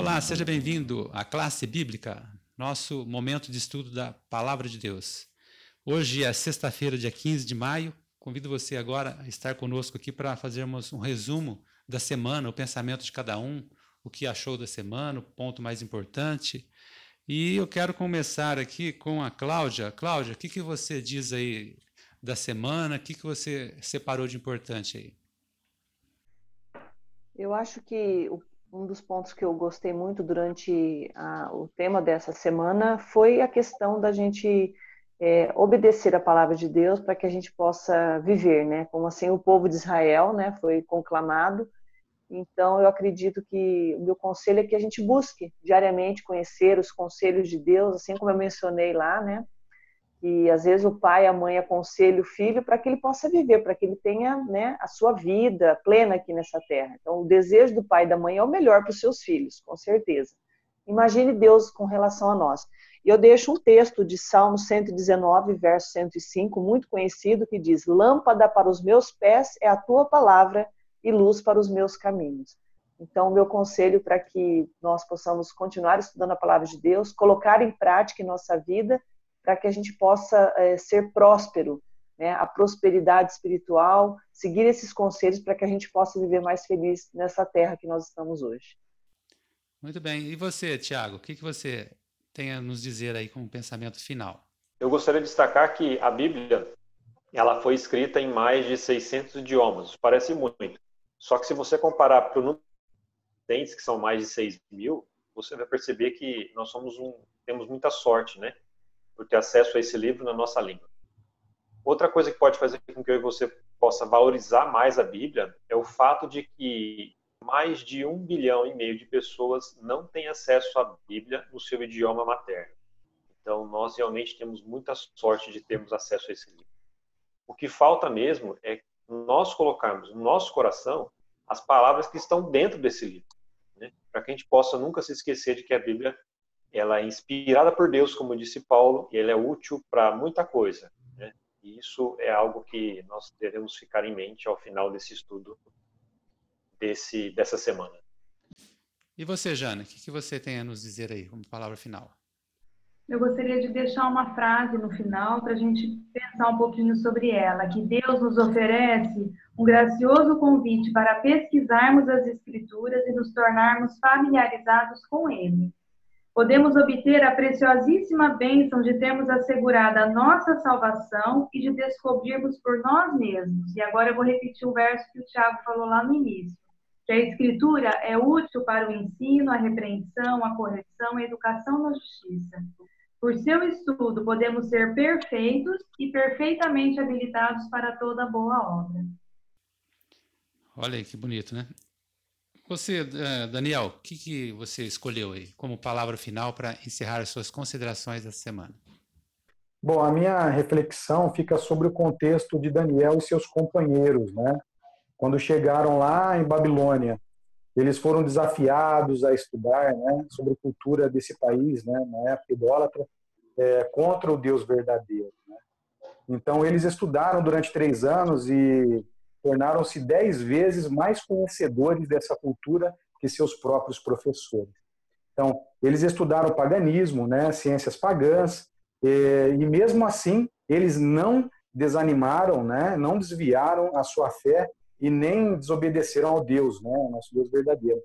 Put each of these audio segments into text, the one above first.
Olá, seja bem-vindo à classe bíblica, nosso momento de estudo da Palavra de Deus. Hoje é sexta-feira, dia 15 de maio. Convido você agora a estar conosco aqui para fazermos um resumo da semana, o pensamento de cada um, o que achou da semana, o ponto mais importante. E eu quero começar aqui com a Cláudia. Cláudia, o que, que você diz aí da semana? O que, que você separou de importante aí? Eu acho que um dos pontos que eu gostei muito durante a, o tema dessa semana foi a questão da gente é, obedecer a palavra de Deus para que a gente possa viver, né? Como assim o povo de Israel, né, foi conclamado. Então eu acredito que o meu conselho é que a gente busque diariamente conhecer os conselhos de Deus, assim como eu mencionei lá, né? Que às vezes o pai, a mãe aconselha o filho para que ele possa viver, para que ele tenha né, a sua vida plena aqui nessa terra. Então, o desejo do pai e da mãe é o melhor para os seus filhos, com certeza. Imagine Deus com relação a nós. E eu deixo um texto de Salmo 119, verso 105, muito conhecido, que diz: Lâmpada para os meus pés é a tua palavra e luz para os meus caminhos. Então, meu conselho para que nós possamos continuar estudando a palavra de Deus, colocar em prática em nossa vida para que a gente possa é, ser próspero, né? a prosperidade espiritual, seguir esses conselhos para que a gente possa viver mais feliz nessa terra que nós estamos hoje. Muito bem. E você, Tiago, o que, que você tem a nos dizer aí como pensamento final? Eu gostaria de destacar que a Bíblia ela foi escrita em mais de 600 idiomas. Parece muito. Só que se você comparar para o número de dentes, que são mais de 6 mil, você vai perceber que nós somos um, temos muita sorte, né? Por ter acesso a esse livro na nossa língua. Outra coisa que pode fazer com que eu e você possa valorizar mais a Bíblia é o fato de que mais de um bilhão e meio de pessoas não têm acesso à Bíblia no seu idioma materno. Então, nós realmente temos muita sorte de termos acesso a esse livro. O que falta mesmo é nós colocarmos no nosso coração as palavras que estão dentro desse livro, né? para que a gente possa nunca se esquecer de que a Bíblia ela é inspirada por Deus, como disse Paulo, e ela é útil para muita coisa. Né? E isso é algo que nós devemos ficar em mente ao final desse estudo desse, dessa semana. E você, Jana, o que, que você tem a nos dizer aí como palavra final? Eu gostaria de deixar uma frase no final para a gente pensar um pouquinho sobre ela, que Deus nos oferece um gracioso convite para pesquisarmos as Escrituras e nos tornarmos familiarizados com Ele podemos obter a preciosíssima bênção de termos assegurada a nossa salvação e de descobrirmos por nós mesmos. E agora eu vou repetir o verso que o Tiago falou lá no início. Que a Escritura é útil para o ensino, a repreensão, a correção a educação na justiça. Por seu estudo, podemos ser perfeitos e perfeitamente habilitados para toda boa obra. Olha aí que bonito, né? Você, eh, Daniel, o que, que você escolheu aí como palavra final para encerrar as suas considerações dessa semana? Bom, a minha reflexão fica sobre o contexto de Daniel e seus companheiros, né? Quando chegaram lá em Babilônia, eles foram desafiados a estudar, né, sobre a cultura desse país, né, na época idólatra, é, contra o Deus verdadeiro. Né? Então eles estudaram durante três anos e tornaram-se dez vezes mais conhecedores dessa cultura que seus próprios professores. Então, eles estudaram o paganismo, né, ciências pagãs, e, e mesmo assim, eles não desanimaram, né, não desviaram a sua fé e nem desobedeceram ao Deus, né, nosso Deus verdadeiro.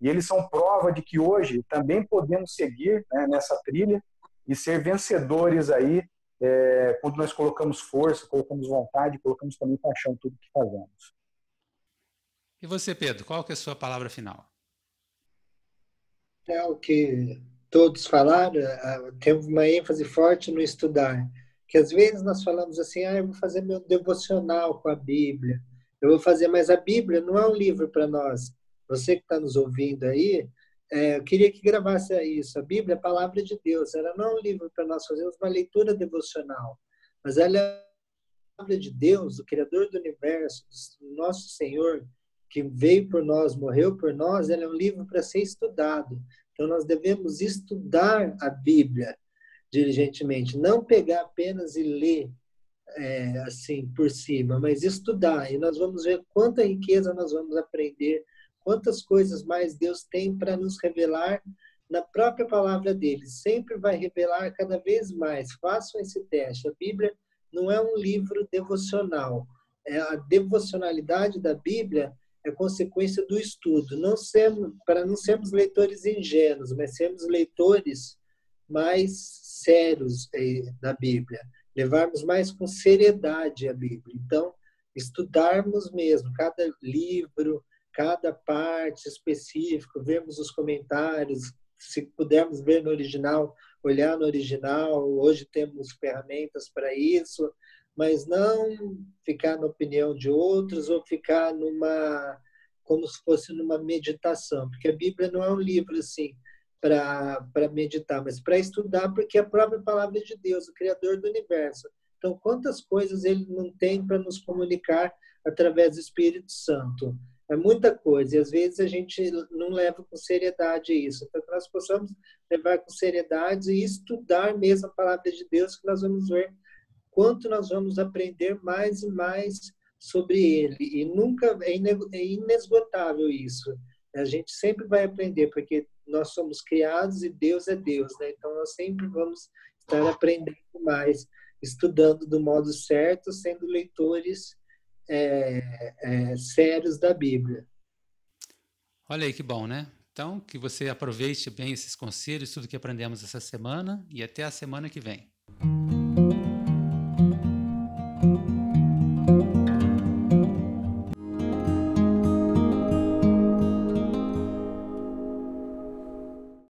E eles são prova de que hoje também podemos seguir né, nessa trilha e ser vencedores aí é, quando nós colocamos força, colocamos vontade, colocamos também paixão em tudo que fazemos. E você, Pedro, qual que é a sua palavra final? É o que todos falaram, é, tem uma ênfase forte no estudar. Que às vezes nós falamos assim, ah, eu vou fazer meu devocional com a Bíblia, eu vou fazer, mas a Bíblia não é um livro para nós. Você que está nos ouvindo aí, é, eu queria que gravasse isso. A Bíblia é a palavra de Deus. Ela não é um livro para nós fazermos uma leitura devocional, mas ela é a palavra de Deus, o Criador do universo, do nosso Senhor, que veio por nós, morreu por nós. Ela é um livro para ser estudado. Então nós devemos estudar a Bíblia diligentemente, não pegar apenas e ler é, assim por cima, mas estudar. E nós vamos ver quanta riqueza nós vamos aprender quantas coisas mais Deus tem para nos revelar na própria palavra dele. Sempre vai revelar cada vez mais. Façam esse teste. A Bíblia não é um livro devocional. É a devocionalidade da Bíblia é consequência do estudo. Não para não sermos leitores ingênuos, mas sermos leitores mais sérios eh, da Bíblia. Levarmos mais com seriedade a Bíblia. Então, estudarmos mesmo cada livro, cada parte específica, vermos os comentários, se pudermos ver no original, olhar no original. Hoje temos ferramentas para isso, mas não ficar na opinião de outros ou ficar numa como se fosse numa meditação, porque a Bíblia não é um livro assim para meditar, mas para estudar, porque é a própria palavra de Deus, o Criador do universo. Então, quantas coisas ele não tem para nos comunicar através do Espírito Santo? É muita coisa, e às vezes a gente não leva com seriedade isso. Então, que nós possamos levar com seriedade e estudar mesmo a palavra de Deus, que nós vamos ver quanto nós vamos aprender mais e mais sobre ele. E nunca é, é inesgotável isso. A gente sempre vai aprender, porque nós somos criados e Deus é Deus, né? Então nós sempre vamos estar aprendendo mais, estudando do modo certo, sendo leitores é, é, sérios da Bíblia. Olha aí que bom, né? Então, que você aproveite bem esses conselhos, tudo que aprendemos essa semana e até a semana que vem.